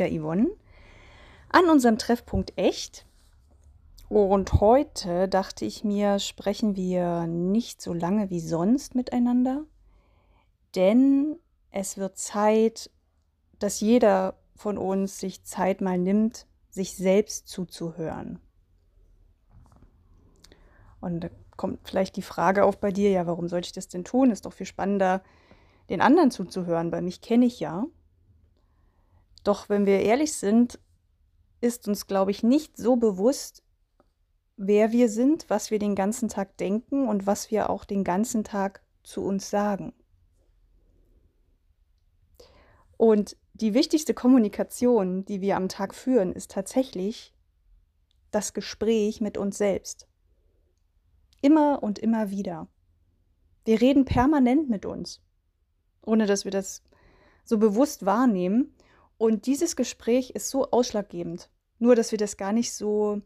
wieder Yvonne an unserem Treffpunkt Echt. Und heute dachte ich mir, sprechen wir nicht so lange wie sonst miteinander, denn es wird Zeit, dass jeder von uns sich Zeit mal nimmt, sich selbst zuzuhören. Und da kommt vielleicht die Frage auf bei dir, ja, warum sollte ich das denn tun? Ist doch viel spannender, den anderen zuzuhören, weil mich kenne ich ja. Doch wenn wir ehrlich sind, ist uns, glaube ich, nicht so bewusst, wer wir sind, was wir den ganzen Tag denken und was wir auch den ganzen Tag zu uns sagen. Und die wichtigste Kommunikation, die wir am Tag führen, ist tatsächlich das Gespräch mit uns selbst. Immer und immer wieder. Wir reden permanent mit uns, ohne dass wir das so bewusst wahrnehmen. Und dieses Gespräch ist so ausschlaggebend. Nur, dass wir das gar nicht so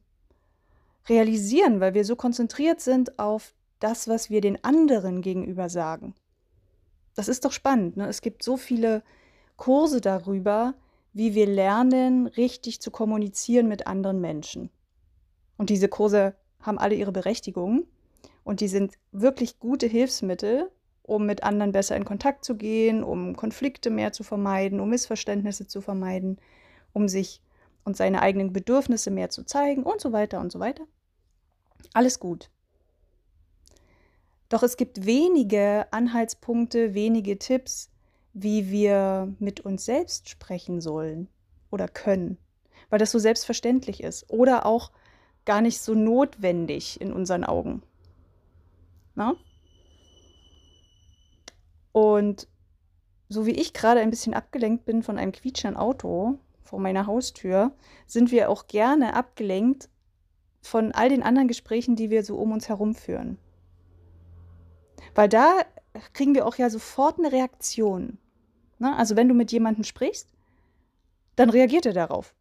realisieren, weil wir so konzentriert sind auf das, was wir den anderen gegenüber sagen. Das ist doch spannend. Ne? Es gibt so viele Kurse darüber, wie wir lernen, richtig zu kommunizieren mit anderen Menschen. Und diese Kurse haben alle ihre Berechtigung und die sind wirklich gute Hilfsmittel, um mit anderen besser in Kontakt zu gehen, um Konflikte mehr zu vermeiden, um Missverständnisse zu vermeiden, um sich und seine eigenen Bedürfnisse mehr zu zeigen und so weiter und so weiter. Alles gut. Doch es gibt wenige Anhaltspunkte, wenige Tipps, wie wir mit uns selbst sprechen sollen oder können, weil das so selbstverständlich ist oder auch gar nicht so notwendig in unseren Augen. Na? Und so wie ich gerade ein bisschen abgelenkt bin von einem quietschenden Auto vor meiner Haustür, sind wir auch gerne abgelenkt von all den anderen Gesprächen, die wir so um uns herum führen. Weil da kriegen wir auch ja sofort eine Reaktion. Ne? Also wenn du mit jemandem sprichst, dann reagiert er darauf.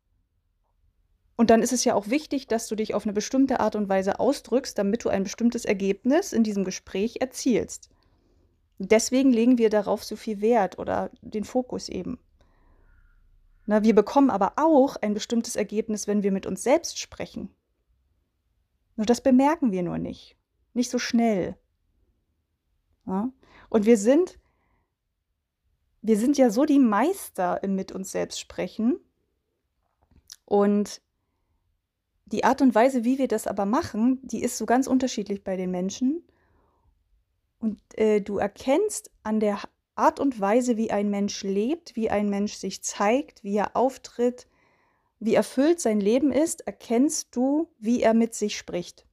Und dann ist es ja auch wichtig, dass du dich auf eine bestimmte Art und Weise ausdrückst, damit du ein bestimmtes Ergebnis in diesem Gespräch erzielst. Deswegen legen wir darauf so viel Wert oder den Fokus eben. Na, wir bekommen aber auch ein bestimmtes Ergebnis, wenn wir mit uns selbst sprechen. Nur das bemerken wir nur nicht. Nicht so schnell. Ja? Und wir sind, wir sind ja so die Meister im mit uns selbst sprechen. Und die Art und Weise, wie wir das aber machen, die ist so ganz unterschiedlich bei den Menschen. Und äh, du erkennst an der Art und Weise, wie ein Mensch lebt, wie ein Mensch sich zeigt, wie er auftritt, wie erfüllt sein Leben ist, erkennst du, wie er mit sich spricht.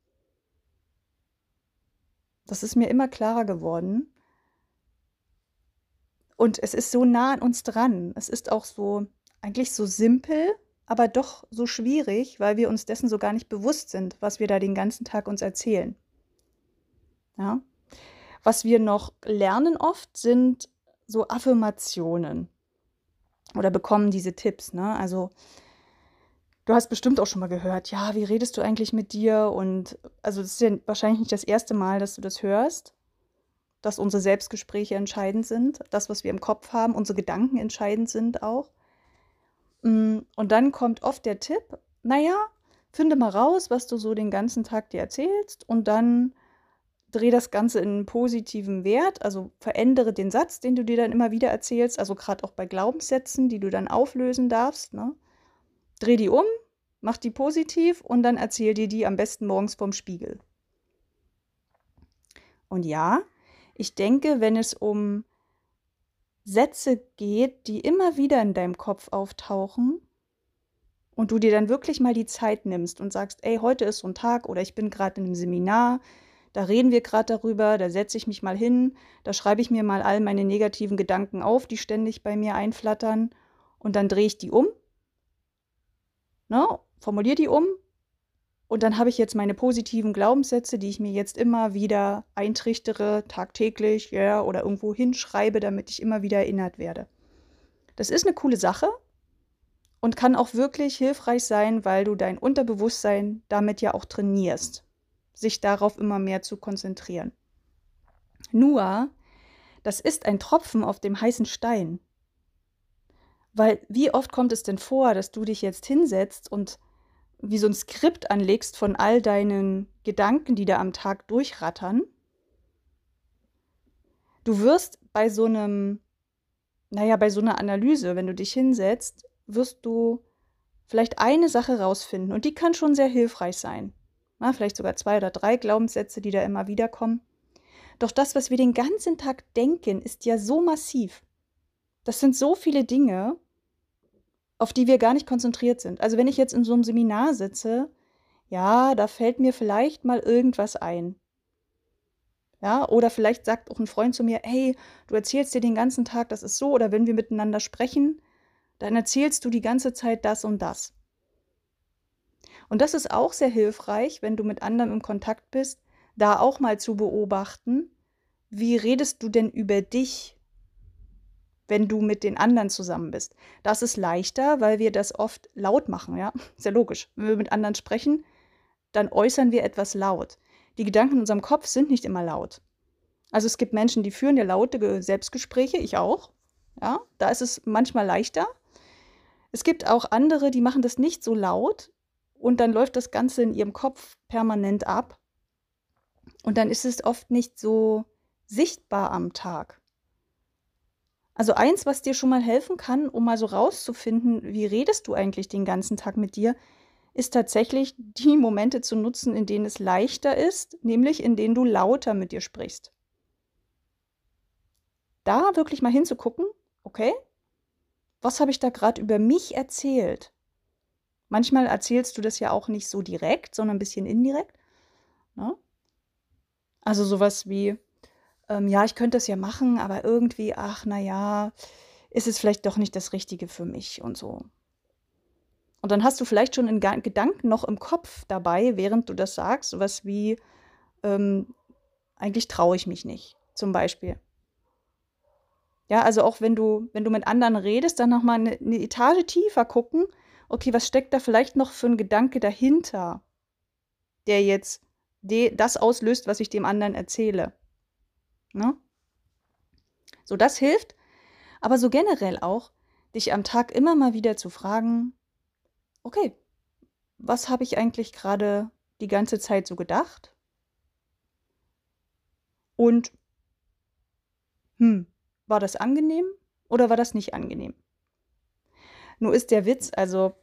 Das ist mir immer klarer geworden. Und es ist so nah an uns dran. Es ist auch so, eigentlich so simpel, aber doch so schwierig, weil wir uns dessen so gar nicht bewusst sind, was wir da den ganzen Tag uns erzählen. Ja? Was wir noch lernen oft sind so Affirmationen oder bekommen diese Tipps. Ne? Also du hast bestimmt auch schon mal gehört, ja, wie redest du eigentlich mit dir? Und also das ist ja wahrscheinlich nicht das erste Mal, dass du das hörst, dass unsere Selbstgespräche entscheidend sind, das, was wir im Kopf haben, unsere Gedanken entscheidend sind auch. Mm, und dann kommt oft der Tipp, naja, finde mal raus, was du so den ganzen Tag dir erzählst und dann dreh das Ganze in einen positiven Wert, also verändere den Satz, den du dir dann immer wieder erzählst, also gerade auch bei Glaubenssätzen, die du dann auflösen darfst. Ne? Dreh die um, mach die positiv und dann erzähl dir die am besten morgens vom Spiegel. Und ja, ich denke, wenn es um Sätze geht, die immer wieder in deinem Kopf auftauchen und du dir dann wirklich mal die Zeit nimmst und sagst, ey, heute ist so ein Tag oder ich bin gerade in einem Seminar, da reden wir gerade darüber, da setze ich mich mal hin, da schreibe ich mir mal all meine negativen Gedanken auf, die ständig bei mir einflattern. Und dann drehe ich die um, ne, formuliere die um. Und dann habe ich jetzt meine positiven Glaubenssätze, die ich mir jetzt immer wieder eintrichtere, tagtäglich, ja, oder irgendwo hinschreibe, damit ich immer wieder erinnert werde. Das ist eine coole Sache und kann auch wirklich hilfreich sein, weil du dein Unterbewusstsein damit ja auch trainierst sich darauf immer mehr zu konzentrieren. Nur, das ist ein Tropfen auf dem heißen Stein. Weil wie oft kommt es denn vor, dass du dich jetzt hinsetzt und wie so ein Skript anlegst von all deinen Gedanken, die da am Tag durchrattern? Du wirst bei so einem, naja, bei so einer Analyse, wenn du dich hinsetzt, wirst du vielleicht eine Sache rausfinden und die kann schon sehr hilfreich sein. Na, vielleicht sogar zwei oder drei Glaubenssätze, die da immer wieder kommen. Doch das, was wir den ganzen Tag denken, ist ja so massiv. Das sind so viele Dinge, auf die wir gar nicht konzentriert sind. Also wenn ich jetzt in so einem Seminar sitze, ja, da fällt mir vielleicht mal irgendwas ein. Ja, oder vielleicht sagt auch ein Freund zu mir, hey, du erzählst dir den ganzen Tag, das ist so, oder wenn wir miteinander sprechen, dann erzählst du die ganze Zeit das und das. Und das ist auch sehr hilfreich, wenn du mit anderen im Kontakt bist, da auch mal zu beobachten, wie redest du denn über dich, wenn du mit den anderen zusammen bist. Das ist leichter, weil wir das oft laut machen, ja? Sehr logisch. Wenn wir mit anderen sprechen, dann äußern wir etwas laut die Gedanken in unserem Kopf sind nicht immer laut. Also es gibt Menschen, die führen ja laute Selbstgespräche, ich auch. Ja, da ist es manchmal leichter. Es gibt auch andere, die machen das nicht so laut und dann läuft das Ganze in ihrem Kopf permanent ab. Und dann ist es oft nicht so sichtbar am Tag. Also eins, was dir schon mal helfen kann, um mal so rauszufinden, wie redest du eigentlich den ganzen Tag mit dir, ist tatsächlich die Momente zu nutzen, in denen es leichter ist, nämlich in denen du lauter mit dir sprichst. Da wirklich mal hinzugucken, okay, was habe ich da gerade über mich erzählt? Manchmal erzählst du das ja auch nicht so direkt, sondern ein bisschen indirekt. Ne? Also sowas wie, ähm, ja, ich könnte das ja machen, aber irgendwie, ach, naja, ist es vielleicht doch nicht das Richtige für mich und so. Und dann hast du vielleicht schon einen Gedanken noch im Kopf dabei, während du das sagst, sowas wie, ähm, eigentlich traue ich mich nicht, zum Beispiel. Ja, also auch wenn du, wenn du mit anderen redest, dann nochmal eine, eine Etage tiefer gucken, okay, was steckt da vielleicht noch für ein Gedanke dahinter, der jetzt das auslöst, was ich dem anderen erzähle. Ne? So, das hilft, aber so generell auch, dich am Tag immer mal wieder zu fragen, okay, was habe ich eigentlich gerade die ganze Zeit so gedacht? Und, hm, war das angenehm oder war das nicht angenehm? Nur ist der Witz, also,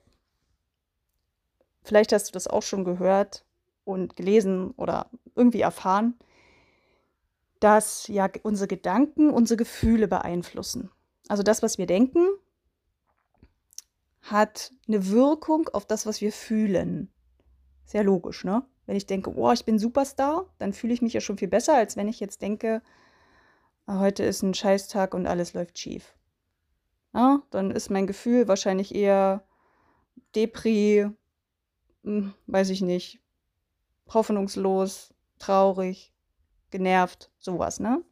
vielleicht hast du das auch schon gehört und gelesen oder irgendwie erfahren, dass ja unsere Gedanken unsere Gefühle beeinflussen. Also das, was wir denken, hat eine Wirkung auf das, was wir fühlen. Sehr logisch, ne? Wenn ich denke, oh, ich bin Superstar, dann fühle ich mich ja schon viel besser, als wenn ich jetzt denke, ah, heute ist ein Scheißtag und alles läuft schief. Ja, dann ist mein Gefühl wahrscheinlich eher Depri, hm, weiß ich nicht, hoffnungslos, traurig, genervt, sowas, ne?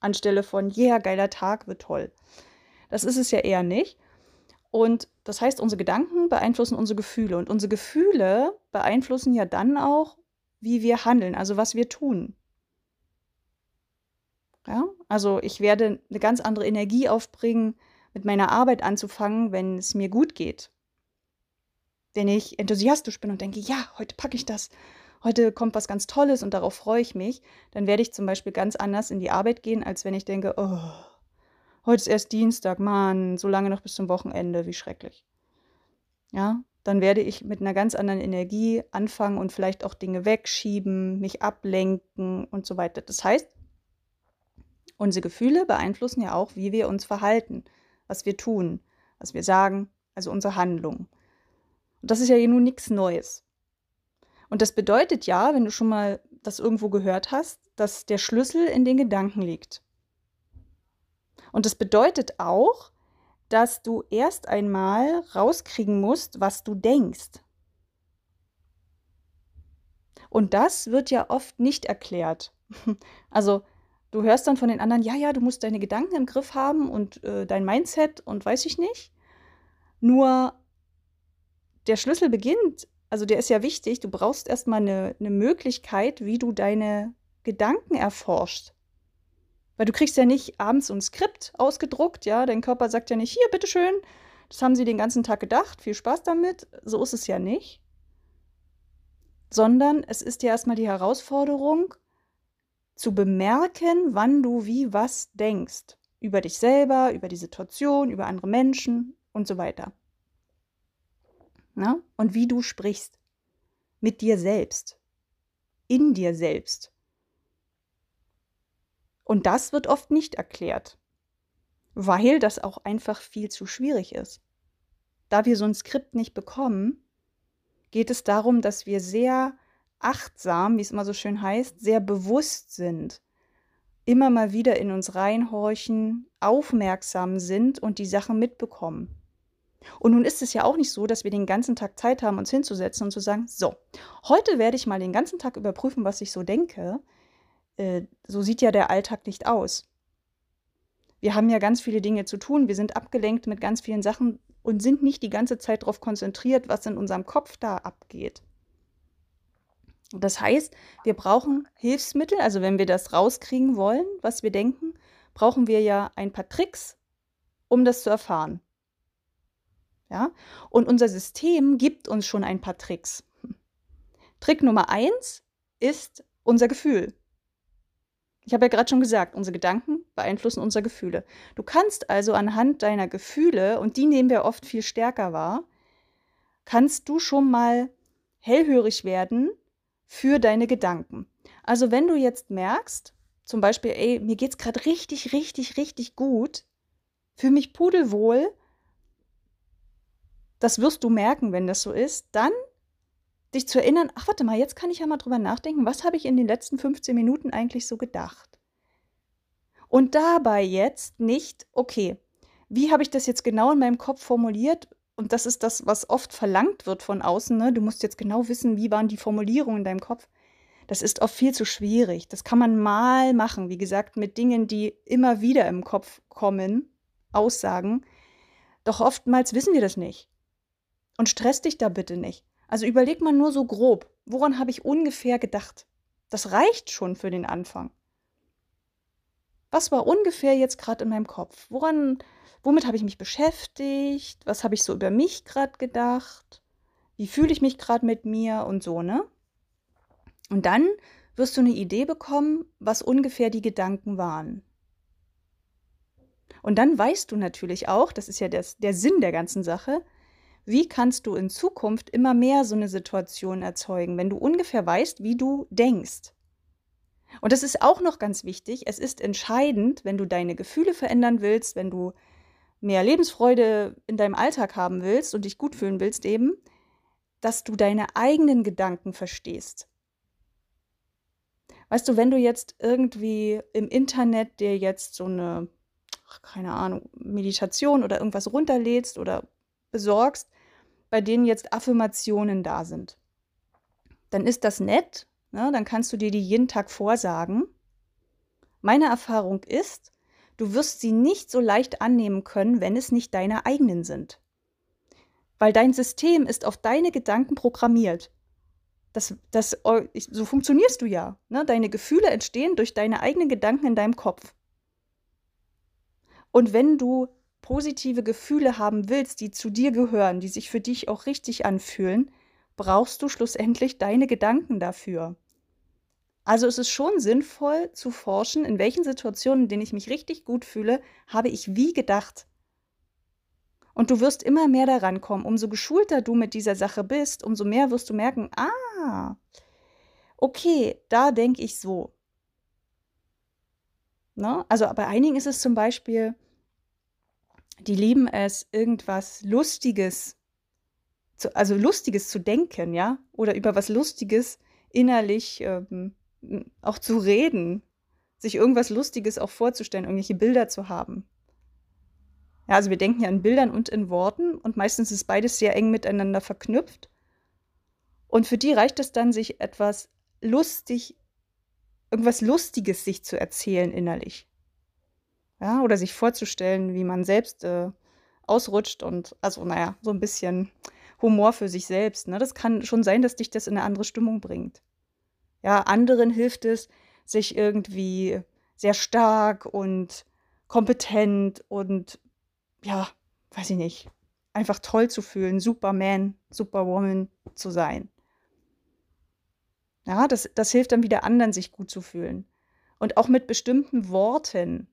Anstelle von, yeah, geiler Tag, wird toll. Das ist es ja eher nicht. Und das heißt, unsere Gedanken beeinflussen unsere Gefühle. Und unsere Gefühle beeinflussen ja dann auch, wie wir handeln, also was wir tun. Ja? Also ich werde eine ganz andere Energie aufbringen, mit meiner Arbeit anzufangen, wenn es mir gut geht. Wenn ich enthusiastisch bin und denke, ja, heute packe ich das, heute kommt was ganz Tolles und darauf freue ich mich, dann werde ich zum Beispiel ganz anders in die Arbeit gehen, als wenn ich denke, oh, heute ist erst Dienstag, Mann, so lange noch bis zum Wochenende, wie schrecklich. Ja, dann werde ich mit einer ganz anderen Energie anfangen und vielleicht auch Dinge wegschieben, mich ablenken und so weiter. Das heißt, unsere Gefühle beeinflussen ja auch, wie wir uns verhalten, was wir tun, was wir sagen, also unsere Handlung. Und das ist ja nun nichts Neues. Und das bedeutet ja, wenn du schon mal das irgendwo gehört hast, dass der Schlüssel in den Gedanken liegt. Und das bedeutet auch, dass du erst einmal rauskriegen musst, was du denkst. Und das wird ja oft nicht erklärt. Also du hörst dann von den anderen, ja, ja, du musst deine Gedanken im Griff haben und äh, dein Mindset und weiß ich nicht. Nur der Schlüssel beginnt, also der ist ja wichtig, du brauchst erstmal eine, eine Möglichkeit, wie du deine Gedanken erforschst. Weil du kriegst ja nicht abends so ein Skript ausgedruckt, ja, dein Körper sagt ja nicht, hier, bitteschön, das haben sie den ganzen Tag gedacht, viel Spaß damit. So ist es ja nicht. Sondern es ist ja erstmal die Herausforderung, zu bemerken, wann du wie was denkst. Über dich selber, über die Situation, über andere Menschen und so weiter. Na? Und wie du sprichst. Mit dir selbst. In dir selbst. Und das wird oft nicht erklärt, weil das auch einfach viel zu schwierig ist. Da wir so ein Skript nicht bekommen, geht es darum, dass wir sehr achtsam, wie es immer so schön heißt, sehr bewusst sind, immer mal wieder in uns reinhorchen, aufmerksam sind und die Sachen mitbekommen. Und nun ist es ja auch nicht so, dass wir den ganzen Tag Zeit haben, uns hinzusetzen und zu sagen, so, heute werde ich mal den ganzen Tag überprüfen, was ich so denke. Äh, so sieht ja der Alltag nicht aus. Wir haben ja ganz viele Dinge zu tun, wir sind abgelenkt mit ganz vielen Sachen und sind nicht die ganze Zeit darauf konzentriert, was in unserem Kopf da abgeht. Das heißt, wir brauchen Hilfsmittel, also wenn wir das rauskriegen wollen, was wir denken, brauchen wir ja ein paar Tricks, um das zu erfahren. Ja? Und unser System gibt uns schon ein paar Tricks. Trick Nummer eins ist unser Gefühl. Ich habe ja gerade schon gesagt, unsere Gedanken beeinflussen unsere Gefühle. Du kannst also anhand deiner Gefühle, und die nehmen wir oft viel stärker wahr, kannst du schon mal hellhörig werden für deine Gedanken. Also wenn du jetzt merkst, zum Beispiel, ey, mir geht es gerade richtig, richtig, richtig gut, fühle mich pudelwohl, das wirst du merken, wenn das so ist, dann dich zu erinnern, ach warte mal, jetzt kann ich ja mal drüber nachdenken, was habe ich in den letzten 15 Minuten eigentlich so gedacht? Und dabei jetzt nicht, okay, wie habe ich das jetzt genau in meinem Kopf formuliert? Und das ist das, was oft verlangt wird von außen, ne? du musst jetzt genau wissen, wie waren die Formulierungen in deinem Kopf. Das ist oft viel zu schwierig. Das kann man mal machen, wie gesagt, mit Dingen, die immer wieder im Kopf kommen, Aussagen. Doch oftmals wissen wir das nicht. Und stress dich da bitte nicht. Also überleg mal nur so grob, woran habe ich ungefähr gedacht? Das reicht schon für den Anfang. Was war ungefähr jetzt gerade in meinem Kopf? Woran womit habe ich mich beschäftigt, was habe ich so über mich gerade gedacht, wie fühle ich mich gerade mit mir und so, ne? Und dann wirst du eine Idee bekommen, was ungefähr die Gedanken waren. Und dann weißt du natürlich auch, das ist ja das, der Sinn der ganzen Sache, wie kannst du in Zukunft immer mehr so eine Situation erzeugen, wenn du ungefähr weißt, wie du denkst. Und das ist auch noch ganz wichtig. Es ist entscheidend, wenn du deine Gefühle verändern willst, wenn du mehr Lebensfreude in deinem Alltag haben willst und dich gut fühlen willst, eben, dass du deine eigenen Gedanken verstehst. Weißt du, wenn du jetzt irgendwie im Internet dir jetzt so eine, keine Ahnung, Meditation oder irgendwas runterlädst oder besorgst, bei denen jetzt Affirmationen da sind, dann ist das nett, ne? dann kannst du dir die jeden Tag vorsagen. Meine Erfahrung ist, Du wirst sie nicht so leicht annehmen können, wenn es nicht deine eigenen sind. Weil dein System ist auf deine Gedanken programmiert. Das, das, so funktionierst du ja. Ne? Deine Gefühle entstehen durch deine eigenen Gedanken in deinem Kopf. Und wenn du positive Gefühle haben willst, die zu dir gehören, die sich für dich auch richtig anfühlen, brauchst du schlussendlich deine Gedanken dafür. Also es ist schon sinnvoll zu forschen, in welchen Situationen, in denen ich mich richtig gut fühle, habe ich wie gedacht. Und du wirst immer mehr daran kommen. Umso geschulter du mit dieser Sache bist, umso mehr wirst du merken, ah, okay, da denke ich so. Ne? Also bei einigen ist es zum Beispiel, die lieben es, irgendwas Lustiges, zu, also Lustiges zu denken, ja, oder über was Lustiges innerlich ähm, auch zu reden, sich irgendwas Lustiges auch vorzustellen, irgendwelche Bilder zu haben. Ja, also wir denken ja in Bildern und in Worten und meistens ist beides sehr eng miteinander verknüpft. Und für die reicht es dann, sich etwas lustig, irgendwas Lustiges sich zu erzählen innerlich. Ja, oder sich vorzustellen, wie man selbst äh, ausrutscht und, also naja, so ein bisschen Humor für sich selbst. Ne? Das kann schon sein, dass dich das in eine andere Stimmung bringt. Ja, anderen hilft es, sich irgendwie sehr stark und kompetent und ja, weiß ich nicht, einfach toll zu fühlen, Superman, Superwoman zu sein. Ja, das, das hilft dann wieder anderen, sich gut zu fühlen. Und auch mit bestimmten Worten.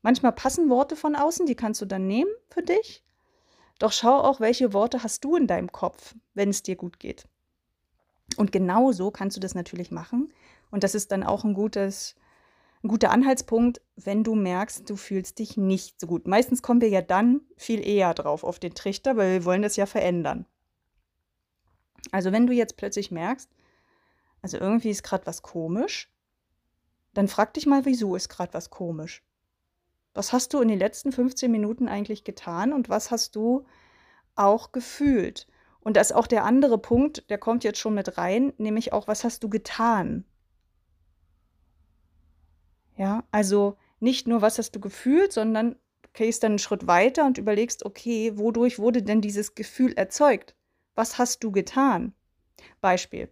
Manchmal passen Worte von außen, die kannst du dann nehmen für dich. Doch schau auch, welche Worte hast du in deinem Kopf, wenn es dir gut geht. Und genau so kannst du das natürlich machen. Und das ist dann auch ein gutes, ein guter Anhaltspunkt, wenn du merkst, du fühlst dich nicht so gut. Meistens kommen wir ja dann viel eher drauf auf den Trichter, weil wir wollen das ja verändern. Also wenn du jetzt plötzlich merkst, also irgendwie ist gerade was komisch, dann frag dich mal, wieso ist gerade was komisch? Was hast du in den letzten 15 Minuten eigentlich getan und was hast du auch gefühlt? Und das ist auch der andere Punkt, der kommt jetzt schon mit rein, nämlich auch, was hast du getan? Ja, also nicht nur, was hast du gefühlt, sondern gehst dann einen Schritt weiter und überlegst, okay, wodurch wurde denn dieses Gefühl erzeugt? Was hast du getan? Beispiel.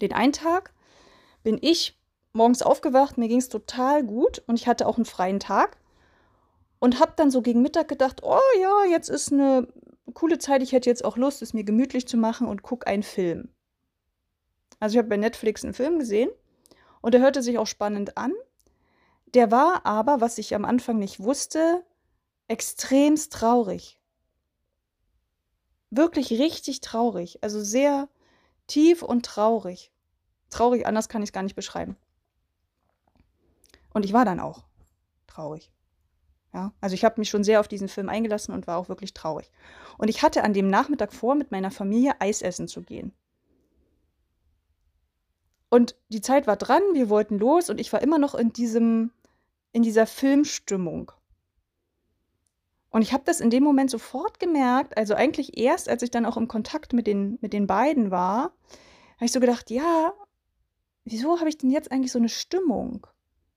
Den einen Tag bin ich morgens aufgewacht, mir ging es total gut und ich hatte auch einen freien Tag und habe dann so gegen Mittag gedacht, oh ja, jetzt ist eine coole Zeit, ich hätte jetzt auch Lust, es mir gemütlich zu machen und gucke einen Film. Also ich habe bei Netflix einen Film gesehen und der hörte sich auch spannend an. Der war aber, was ich am Anfang nicht wusste, extremst traurig. Wirklich richtig traurig. Also sehr tief und traurig. Traurig, anders kann ich es gar nicht beschreiben. Und ich war dann auch traurig. Ja, also ich habe mich schon sehr auf diesen Film eingelassen und war auch wirklich traurig. Und ich hatte an dem Nachmittag vor, mit meiner Familie Eis essen zu gehen. Und die Zeit war dran, wir wollten los und ich war immer noch in diesem, in dieser Filmstimmung. Und ich habe das in dem Moment sofort gemerkt, also eigentlich erst, als ich dann auch im Kontakt mit den, mit den beiden war, habe ich so gedacht, ja, wieso habe ich denn jetzt eigentlich so eine Stimmung?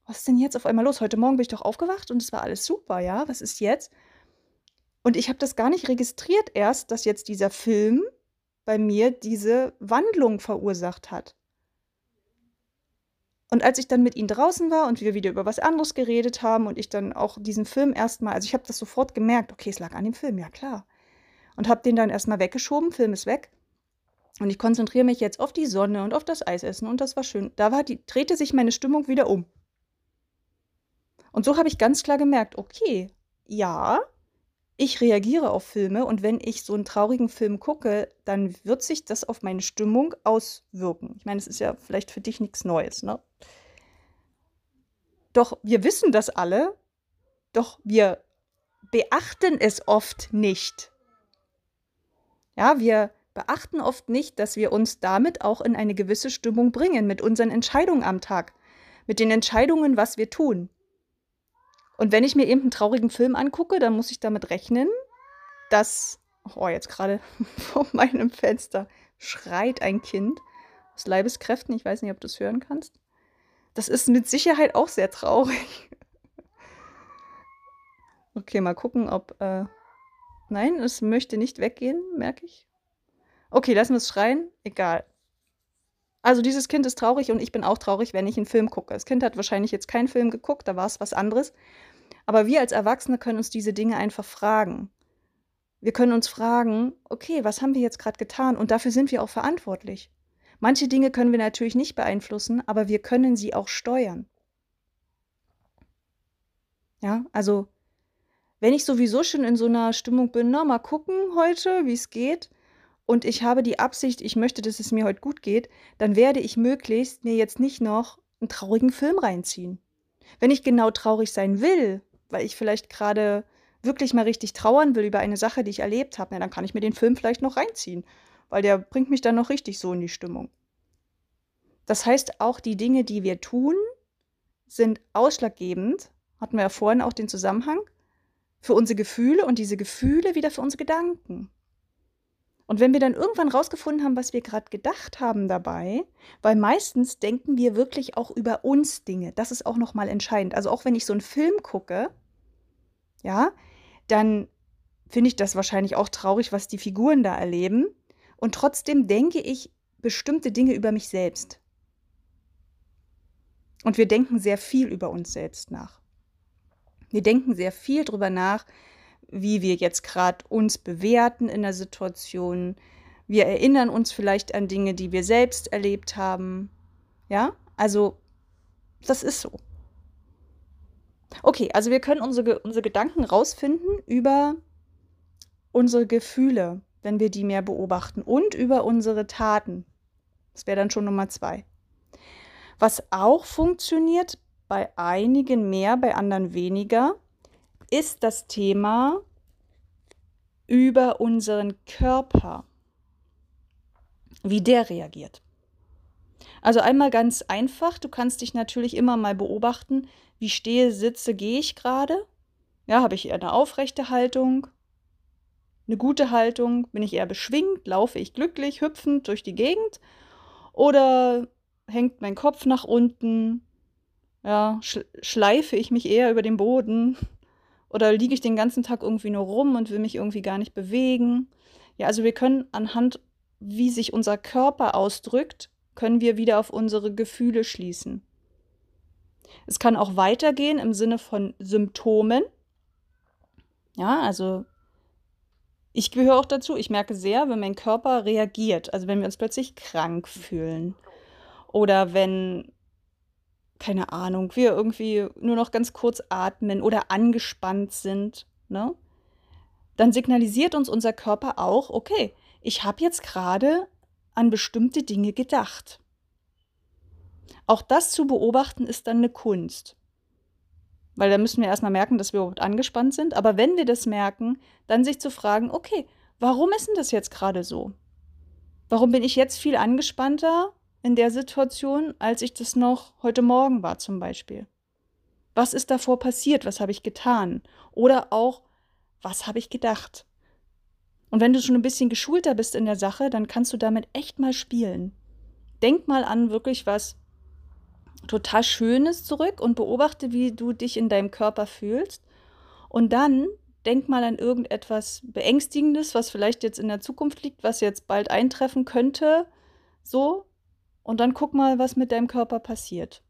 Was ist denn jetzt auf einmal los? Heute Morgen bin ich doch aufgewacht und es war alles super, ja? Was ist jetzt? Und ich habe das gar nicht registriert erst, dass jetzt dieser Film bei mir diese Wandlung verursacht hat. Und als ich dann mit ihnen draußen war und wir wieder über was anderes geredet haben und ich dann auch diesen Film erstmal, also ich habe das sofort gemerkt, okay, es lag an dem Film, ja klar. Und habe den dann erstmal weggeschoben, Film ist weg. Und ich konzentriere mich jetzt auf die Sonne und auf das Eisessen und das war schön. Da war die, drehte sich meine Stimmung wieder um. Und so habe ich ganz klar gemerkt, okay, ja, ich reagiere auf Filme und wenn ich so einen traurigen Film gucke, dann wird sich das auf meine Stimmung auswirken. Ich meine, es ist ja vielleicht für dich nichts Neues, ne? Doch wir wissen das alle, doch wir beachten es oft nicht. Ja, wir beachten oft nicht, dass wir uns damit auch in eine gewisse Stimmung bringen, mit unseren Entscheidungen am Tag, mit den Entscheidungen, was wir tun. Und wenn ich mir eben einen traurigen Film angucke, dann muss ich damit rechnen, dass, oh, jetzt gerade vor meinem Fenster schreit ein Kind aus Leibeskräften. Ich weiß nicht, ob du es hören kannst. Das ist mit Sicherheit auch sehr traurig. Okay, mal gucken, ob. Äh Nein, es möchte nicht weggehen, merke ich. Okay, lassen wir es schreien. Egal. Also dieses Kind ist traurig und ich bin auch traurig, wenn ich einen Film gucke. Das Kind hat wahrscheinlich jetzt keinen Film geguckt, da war es was anderes. Aber wir als Erwachsene können uns diese Dinge einfach fragen. Wir können uns fragen, okay, was haben wir jetzt gerade getan? Und dafür sind wir auch verantwortlich. Manche Dinge können wir natürlich nicht beeinflussen, aber wir können sie auch steuern. Ja, also wenn ich sowieso schon in so einer Stimmung bin, na, mal gucken heute, wie es geht, und ich habe die Absicht, ich möchte, dass es mir heute gut geht, dann werde ich möglichst mir jetzt nicht noch einen traurigen Film reinziehen. Wenn ich genau traurig sein will, weil ich vielleicht gerade wirklich mal richtig trauern will über eine Sache, die ich erlebt habe, dann kann ich mir den Film vielleicht noch reinziehen, weil der bringt mich dann noch richtig so in die Stimmung. Das heißt, auch die Dinge, die wir tun, sind ausschlaggebend, hatten wir ja vorhin auch den Zusammenhang, für unsere Gefühle und diese Gefühle wieder für unsere Gedanken. Und wenn wir dann irgendwann rausgefunden haben, was wir gerade gedacht haben dabei, weil meistens denken wir wirklich auch über uns Dinge. Das ist auch nochmal entscheidend. Also auch wenn ich so einen Film gucke, ja, dann finde ich das wahrscheinlich auch traurig, was die Figuren da erleben. Und trotzdem denke ich bestimmte Dinge über mich selbst. Und wir denken sehr viel über uns selbst nach. Wir denken sehr viel darüber nach, wie wir jetzt gerade uns bewerten in der Situation. Wir erinnern uns vielleicht an Dinge, die wir selbst erlebt haben. Ja, also das ist so. Okay, also wir können unsere, unsere Gedanken rausfinden über unsere Gefühle, wenn wir die mehr beobachten und über unsere Taten. Das wäre dann schon Nummer zwei. Was auch funktioniert, bei einigen mehr, bei anderen weniger, ist das Thema über unseren Körper, wie der reagiert. Also einmal ganz einfach, du kannst dich natürlich immer mal beobachten, wie stehe, sitze, gehe ich gerade. Ja, habe ich eher eine aufrechte Haltung, eine gute Haltung, bin ich eher beschwingt, laufe ich glücklich, hüpfend durch die Gegend? Oder hängt mein Kopf nach unten, ja, schleife ich mich eher über den Boden oder liege ich den ganzen Tag irgendwie nur rum und will mich irgendwie gar nicht bewegen. Ja, also wir können anhand, wie sich unser Körper ausdrückt, können wir wieder auf unsere Gefühle schließen. Es kann auch weitergehen im Sinne von Symptomen. Ja, also ich gehöre auch dazu. Ich merke sehr, wenn mein Körper reagiert. Also wenn wir uns plötzlich krank fühlen. Oder wenn, keine Ahnung, wir irgendwie nur noch ganz kurz atmen oder angespannt sind. Ne? Dann signalisiert uns unser Körper auch, okay, ich habe jetzt gerade an bestimmte Dinge gedacht. Auch das zu beobachten ist dann eine Kunst. Weil da müssen wir erstmal merken, dass wir überhaupt angespannt sind. Aber wenn wir das merken, dann sich zu fragen, okay, warum ist denn das jetzt gerade so? Warum bin ich jetzt viel angespannter in der Situation, als ich das noch heute Morgen war zum Beispiel? Was ist davor passiert? Was habe ich getan? Oder auch, was habe ich gedacht? Und wenn du schon ein bisschen geschulter bist in der Sache, dann kannst du damit echt mal spielen. Denk mal an wirklich was total Schönes zurück und beobachte, wie du dich in deinem Körper fühlst. Und dann denk mal an irgendetwas Beängstigendes, was vielleicht jetzt in der Zukunft liegt, was jetzt bald eintreffen könnte. So. Und dann guck mal, was mit deinem Körper passiert.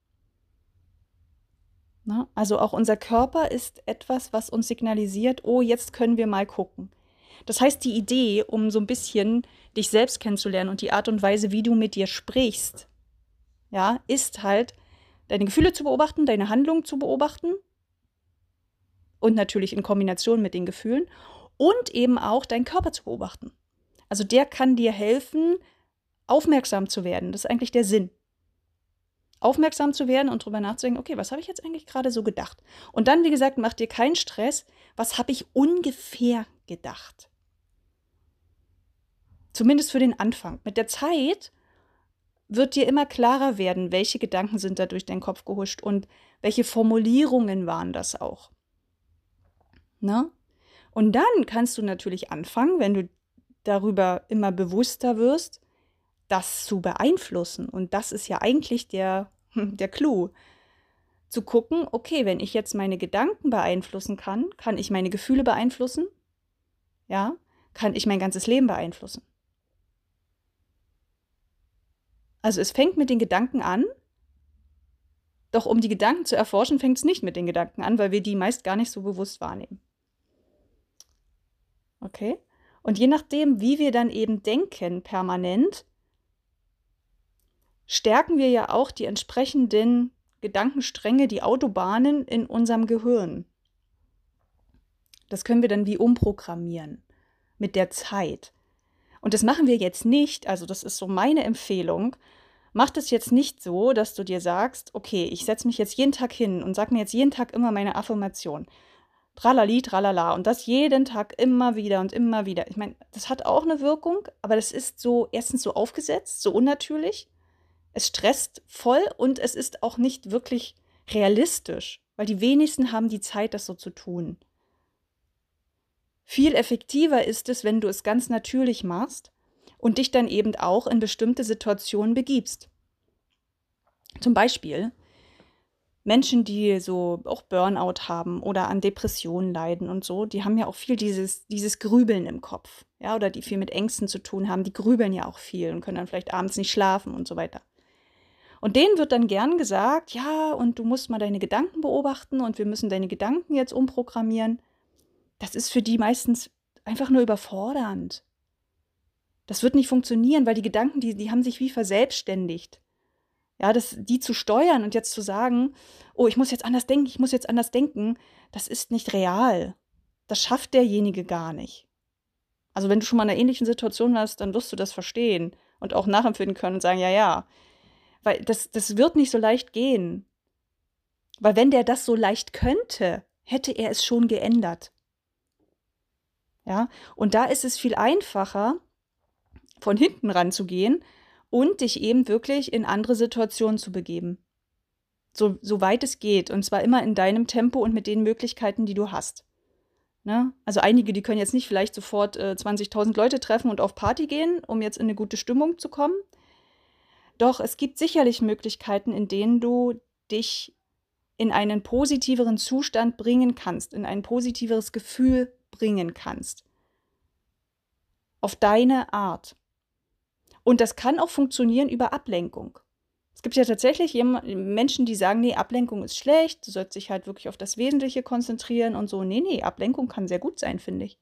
Na, also auch unser Körper ist etwas, was uns signalisiert, oh, jetzt können wir mal gucken. Das heißt, die Idee, um so ein bisschen dich selbst kennenzulernen und die Art und Weise, wie du mit dir sprichst, ja, ist halt, deine Gefühle zu beobachten, deine Handlungen zu beobachten und natürlich in Kombination mit den Gefühlen und eben auch deinen Körper zu beobachten. Also der kann dir helfen, aufmerksam zu werden. Das ist eigentlich der Sinn. Aufmerksam zu werden und darüber nachzudenken, okay, was habe ich jetzt eigentlich gerade so gedacht? Und dann, wie gesagt, mach dir keinen Stress, was habe ich ungefähr gedacht? Zumindest für den Anfang. Mit der Zeit wird dir immer klarer werden, welche Gedanken sind da durch deinen Kopf gehuscht und welche Formulierungen waren das auch. Ne? Und dann kannst du natürlich anfangen, wenn du darüber immer bewusster wirst, das zu beeinflussen. Und das ist ja eigentlich der, der Clou. Zu gucken, okay, wenn ich jetzt meine Gedanken beeinflussen kann, kann ich meine Gefühle beeinflussen? Ja, kann ich mein ganzes Leben beeinflussen? Also es fängt mit den Gedanken an, doch um die Gedanken zu erforschen, fängt es nicht mit den Gedanken an, weil wir die meist gar nicht so bewusst wahrnehmen. Okay? Und je nachdem, wie wir dann eben denken permanent, stärken wir ja auch die entsprechenden Gedankenstränge, die Autobahnen in unserem Gehirn. Das können wir dann wie umprogrammieren mit der Zeit. Und das machen wir jetzt nicht, also das ist so meine Empfehlung, mach das jetzt nicht so, dass du dir sagst, okay, ich setze mich jetzt jeden Tag hin und sag mir jetzt jeden Tag immer meine Affirmation. Tralali, tralala. Und das jeden Tag immer wieder und immer wieder. Ich meine, das hat auch eine Wirkung, aber das ist so erstens so aufgesetzt, so unnatürlich. Es stresst voll und es ist auch nicht wirklich realistisch, weil die wenigsten haben die Zeit, das so zu tun. Viel effektiver ist es, wenn du es ganz natürlich machst und dich dann eben auch in bestimmte Situationen begibst. Zum Beispiel Menschen, die so auch Burnout haben oder an Depressionen leiden und so, die haben ja auch viel dieses, dieses Grübeln im Kopf, ja, oder die viel mit Ängsten zu tun haben, die grübeln ja auch viel und können dann vielleicht abends nicht schlafen und so weiter. Und denen wird dann gern gesagt, ja, und du musst mal deine Gedanken beobachten und wir müssen deine Gedanken jetzt umprogrammieren. das ist für die meistens einfach nur überfordernd. Das wird nicht funktionieren, weil die Gedanken, die, die haben sich wie verselbstständigt. Ja, das, die zu steuern und jetzt zu sagen, oh, ich muss jetzt anders denken, ich muss jetzt anders denken, das ist nicht real. Das schafft derjenige gar nicht. Also wenn du schon mal in einer ähnlichen Situation warst, dann wirst du das verstehen und auch nachempfinden können und sagen, ja, ja. Weil das, das wird nicht so leicht gehen. Weil wenn der das so leicht könnte, hätte er es schon geändert. Ja, und da ist es viel einfacher, von hinten ranzugehen und dich eben wirklich in andere Situationen zu begeben. So, so weit es geht. Und zwar immer in deinem Tempo und mit den Möglichkeiten, die du hast. Ne? Also einige, die können jetzt nicht vielleicht sofort äh, 20.000 Leute treffen und auf Party gehen, um jetzt in eine gute Stimmung zu kommen. Doch es gibt sicherlich Möglichkeiten, in denen du dich in einen positiveren Zustand bringen kannst, in ein positiveres Gefühl bringen kannst. Auf deine Art. Und das kann auch funktionieren über Ablenkung. Es gibt ja tatsächlich Menschen, die sagen, nee, Ablenkung ist schlecht, du sollst dich halt wirklich auf das Wesentliche konzentrieren und so. Nee, nee, Ablenkung kann sehr gut sein, finde ich.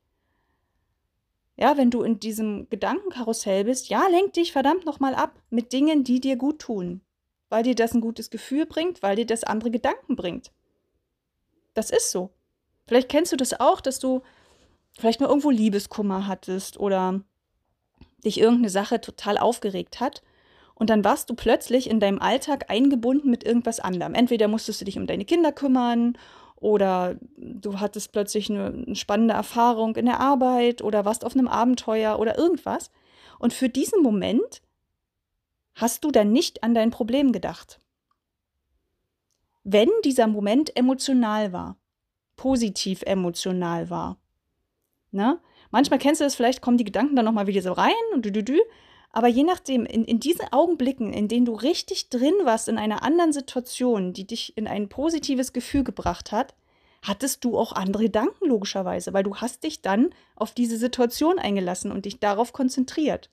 Ja, wenn du in diesem Gedankenkarussell bist, ja, lenk dich verdammt nochmal ab mit Dingen, die dir gut tun. Weil dir das ein gutes Gefühl bringt, weil dir das andere Gedanken bringt. Das ist so. Vielleicht kennst du das auch, dass du vielleicht mal irgendwo Liebeskummer hattest oder dich irgendeine Sache total aufgeregt hat. Und dann warst du plötzlich in deinem Alltag eingebunden mit irgendwas anderem. Entweder musstest du dich um deine Kinder kümmern oder du hattest plötzlich eine, eine spannende Erfahrung in der Arbeit oder warst auf einem Abenteuer oder irgendwas. Und für diesen Moment hast du dann nicht an dein Problem gedacht. Wenn dieser Moment emotional war, positiv emotional war, ne? Manchmal kennst du das, vielleicht kommen die Gedanken dann nochmal wieder so rein und du, du, du. Aber je nachdem, in, in diesen Augenblicken, in denen du richtig drin warst in einer anderen Situation, die dich in ein positives Gefühl gebracht hat, hattest du auch andere Gedanken logischerweise, weil du hast dich dann auf diese Situation eingelassen und dich darauf konzentriert.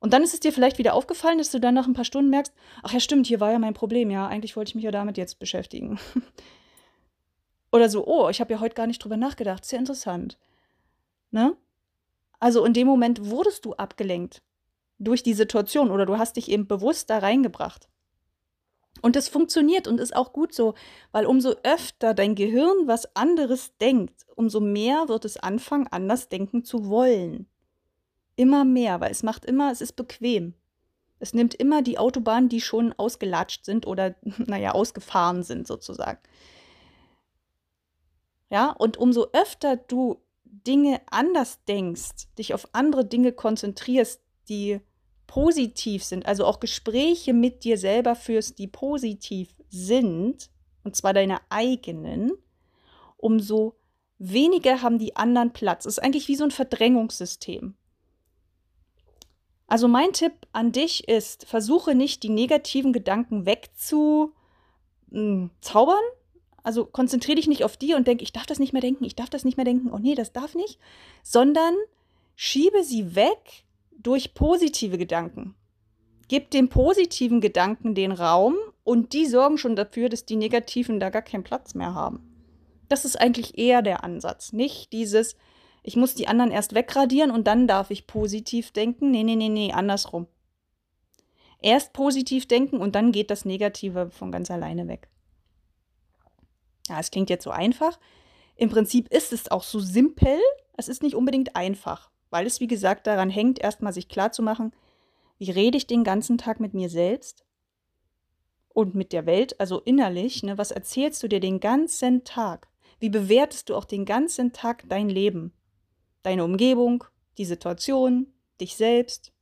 Und dann ist es dir vielleicht wieder aufgefallen, dass du dann nach ein paar Stunden merkst, ach ja, stimmt, hier war ja mein Problem, ja, eigentlich wollte ich mich ja damit jetzt beschäftigen. Oder so, oh, ich habe ja heute gar nicht drüber nachgedacht, sehr interessant. Ne? Also in dem Moment wurdest du abgelenkt durch die Situation oder du hast dich eben bewusst da reingebracht. Und es funktioniert und ist auch gut so, weil umso öfter dein Gehirn was anderes denkt, umso mehr wird es anfangen, anders denken zu wollen. Immer mehr, weil es macht immer, es ist bequem. Es nimmt immer die Autobahnen, die schon ausgelatscht sind oder, naja, ausgefahren sind sozusagen. Ja, und umso öfter du Dinge anders denkst, dich auf andere Dinge konzentrierst, die positiv sind, also auch Gespräche mit dir selber führst, die positiv sind, und zwar deine eigenen, umso weniger haben die anderen Platz. Es ist eigentlich wie so ein Verdrängungssystem. Also mein Tipp an dich ist, versuche nicht die negativen Gedanken wegzuzaubern, also konzentriere dich nicht auf die und denke, ich darf das nicht mehr denken, ich darf das nicht mehr denken, oh nee, das darf nicht, sondern schiebe sie weg durch positive Gedanken. Gib dem positiven Gedanken den Raum und die sorgen schon dafür, dass die negativen da gar keinen Platz mehr haben. Das ist eigentlich eher der Ansatz, nicht dieses, ich muss die anderen erst wegradieren und dann darf ich positiv denken. Nee, nee, nee, nee, andersrum. Erst positiv denken und dann geht das Negative von ganz alleine weg. Ja, es klingt jetzt so einfach. Im Prinzip ist es auch so simpel. Es ist nicht unbedingt einfach, weil es, wie gesagt, daran hängt, erstmal sich klarzumachen, wie rede ich den ganzen Tag mit mir selbst und mit der Welt, also innerlich. Ne, was erzählst du dir den ganzen Tag? Wie bewertest du auch den ganzen Tag dein Leben? Deine Umgebung, die Situation, dich selbst?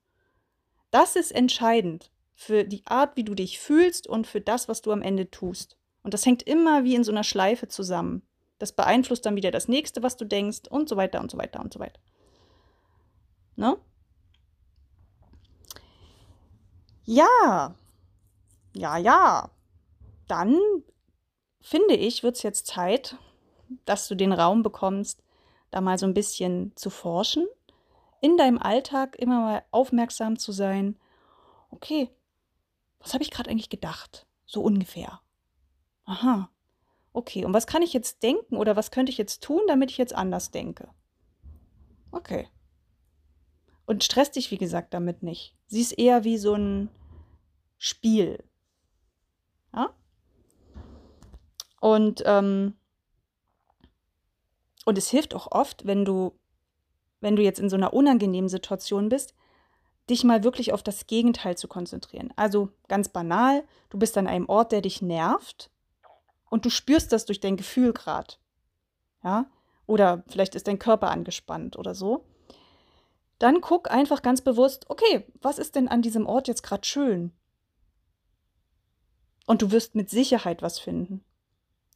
Das ist entscheidend für die Art, wie du dich fühlst und für das, was du am Ende tust. Und das hängt immer wie in so einer Schleife zusammen. Das beeinflusst dann wieder das nächste, was du denkst und so weiter und so weiter und so weiter. Ne? Ja, ja, ja. Dann finde ich, wird es jetzt Zeit, dass du den Raum bekommst, da mal so ein bisschen zu forschen, in deinem Alltag immer mal aufmerksam zu sein. Okay, was habe ich gerade eigentlich gedacht? So ungefähr. Aha. Okay, und was kann ich jetzt denken oder was könnte ich jetzt tun, damit ich jetzt anders denke? Okay. Und stress dich, wie gesagt, damit nicht. Sieh es eher wie so ein Spiel. Ja? Und, ähm, und es hilft auch oft, wenn du, wenn du jetzt in so einer unangenehmen Situation bist, dich mal wirklich auf das Gegenteil zu konzentrieren. Also ganz banal, du bist an einem Ort, der dich nervt und du spürst das durch dein Gefühl gerade. Ja? Oder vielleicht ist dein Körper angespannt oder so. Dann guck einfach ganz bewusst, okay, was ist denn an diesem Ort jetzt gerade schön? Und du wirst mit Sicherheit was finden.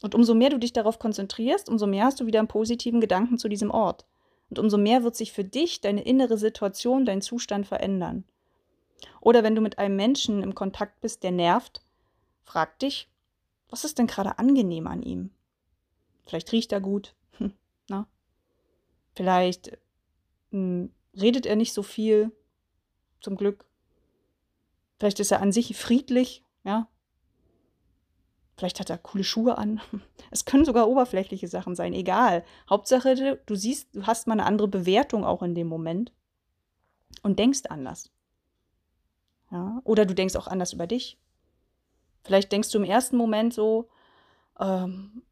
Und umso mehr du dich darauf konzentrierst, umso mehr hast du wieder einen positiven Gedanken zu diesem Ort. Und umso mehr wird sich für dich deine innere Situation, dein Zustand verändern. Oder wenn du mit einem Menschen im Kontakt bist, der nervt, frag dich, was ist denn gerade angenehm an ihm? Vielleicht riecht er gut. Hm, na? Vielleicht hm, redet er nicht so viel, zum Glück. Vielleicht ist er an sich friedlich, ja. Vielleicht hat er coole Schuhe an. Es können sogar oberflächliche Sachen sein, egal. Hauptsache, du siehst, du hast mal eine andere Bewertung auch in dem Moment und denkst anders. Ja? Oder du denkst auch anders über dich. Vielleicht denkst du im ersten Moment so, ähm,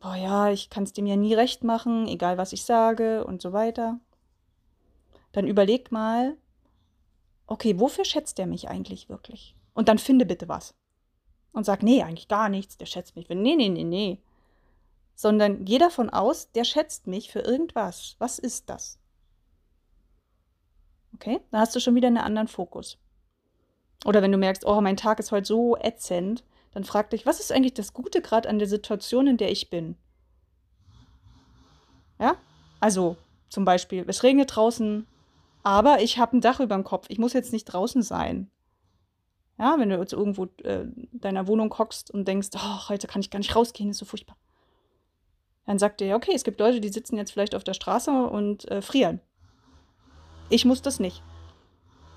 boah ja, ich kann es dem ja nie recht machen, egal was ich sage und so weiter. Dann überleg mal, okay, wofür schätzt der mich eigentlich wirklich? Und dann finde bitte was. Und sag, nee, eigentlich gar nichts, der schätzt mich. Nee, nee, nee, nee. Sondern geh davon aus, der schätzt mich für irgendwas. Was ist das? Okay, da hast du schon wieder einen anderen Fokus. Oder wenn du merkst, oh, mein Tag ist heute so ätzend, dann frag dich, was ist eigentlich das Gute gerade an der Situation, in der ich bin? Ja? Also zum Beispiel, es regnet draußen, aber ich habe ein Dach über dem Kopf. Ich muss jetzt nicht draußen sein. Ja, wenn du jetzt irgendwo äh, deiner Wohnung hockst und denkst, oh, heute kann ich gar nicht rausgehen, ist so furchtbar. Dann sagt er, okay, es gibt Leute, die sitzen jetzt vielleicht auf der Straße und äh, frieren. Ich muss das nicht.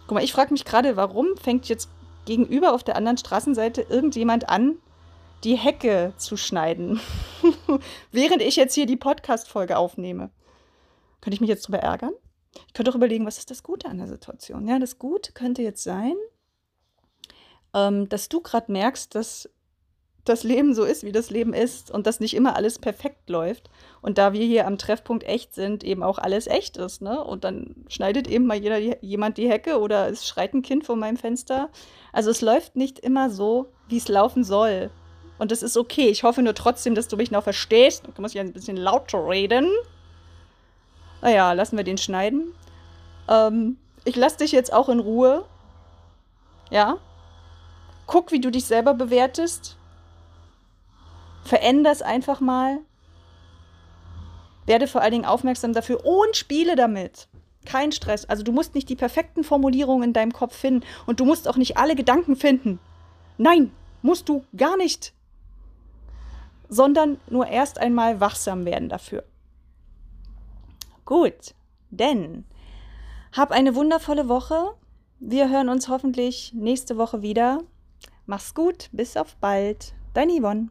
Guck mal, ich frage mich gerade, warum fängt jetzt gegenüber auf der anderen Straßenseite irgendjemand an, die Hecke zu schneiden, während ich jetzt hier die Podcast-Folge aufnehme. Könnte ich mich jetzt drüber ärgern? Ich könnte auch überlegen, was ist das Gute an der Situation? Ja, das Gute könnte jetzt sein, ähm, dass du gerade merkst, dass das Leben so ist, wie das Leben ist und dass nicht immer alles perfekt läuft. Und da wir hier am Treffpunkt echt sind, eben auch alles echt ist. Ne? Und dann schneidet eben mal jeder, jemand die Hecke oder es schreit ein Kind vor meinem Fenster. Also es läuft nicht immer so, wie es laufen soll. Und das ist okay. Ich hoffe nur trotzdem, dass du mich noch verstehst. Du musst ja ein bisschen lauter reden. Naja, lassen wir den schneiden. Ähm, ich lasse dich jetzt auch in Ruhe. Ja? Guck, wie du dich selber bewertest Veränder es einfach mal. Werde vor allen Dingen aufmerksam dafür und spiele damit. Kein Stress. Also du musst nicht die perfekten Formulierungen in deinem Kopf finden und du musst auch nicht alle Gedanken finden. Nein, musst du gar nicht. Sondern nur erst einmal wachsam werden dafür. Gut, denn hab eine wundervolle Woche. Wir hören uns hoffentlich nächste Woche wieder. Mach's gut, bis auf bald. Dein Yvonne.